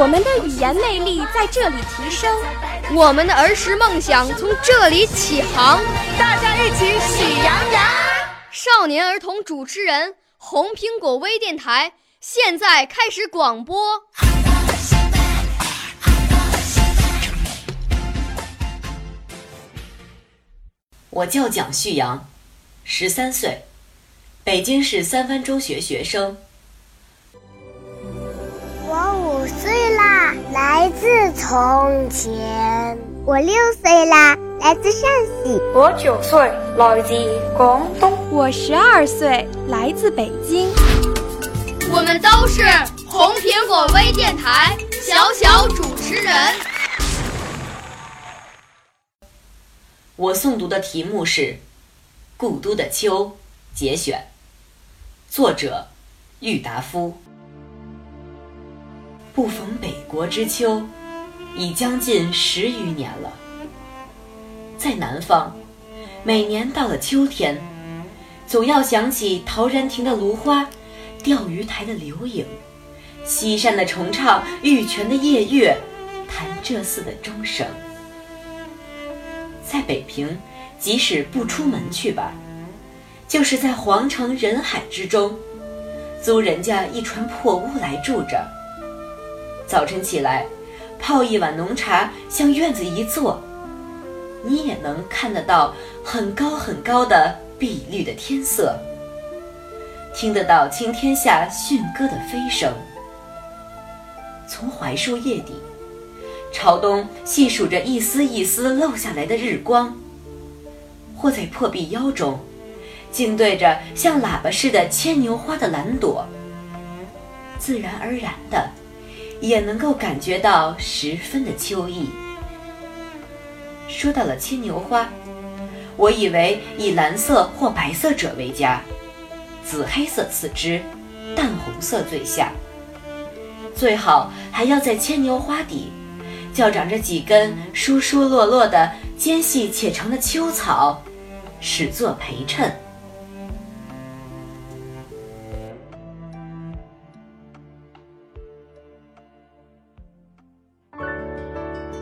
我们的语言魅力在这里提升，我们的儿时梦想从这里起航。大家一起喜羊羊。少年儿童主持人，红苹果微电台现在开始广播。我叫蒋旭阳，十三岁，北京市三藩中学学生。我五岁啦，来自从前。我六岁啦，来自陕西。我九岁，来自广东。我十二岁，来自北京。我们都是红苹果微电台小小主持人。我诵读的题目是《故都的秋》节选，作者郁达夫。不逢北国之秋，已将近十余年了。在南方，每年到了秋天，总要想起陶然亭的芦花，钓鱼台的柳影，西山的重唱，玉泉的夜月，潭柘寺的钟声。在北平，即使不出门去吧，就是在皇城人海之中，租人家一船破屋来住着。早晨起来，泡一碗浓茶，向院子一坐，你也能看得到很高很高的碧绿的天色，听得到青天下驯鸽的飞声。从槐树叶底，朝东细数着一丝一丝漏下来的日光，或在破壁腰中，静对着像喇叭似的牵牛花的蓝朵，自然而然的。也能够感觉到十分的秋意。说到了牵牛花，我以为以蓝色或白色者为佳，紫黑色次之，淡红色最下。最好还要在牵牛花底，较长着几根疏疏落落的尖细且长的秋草，使作陪衬。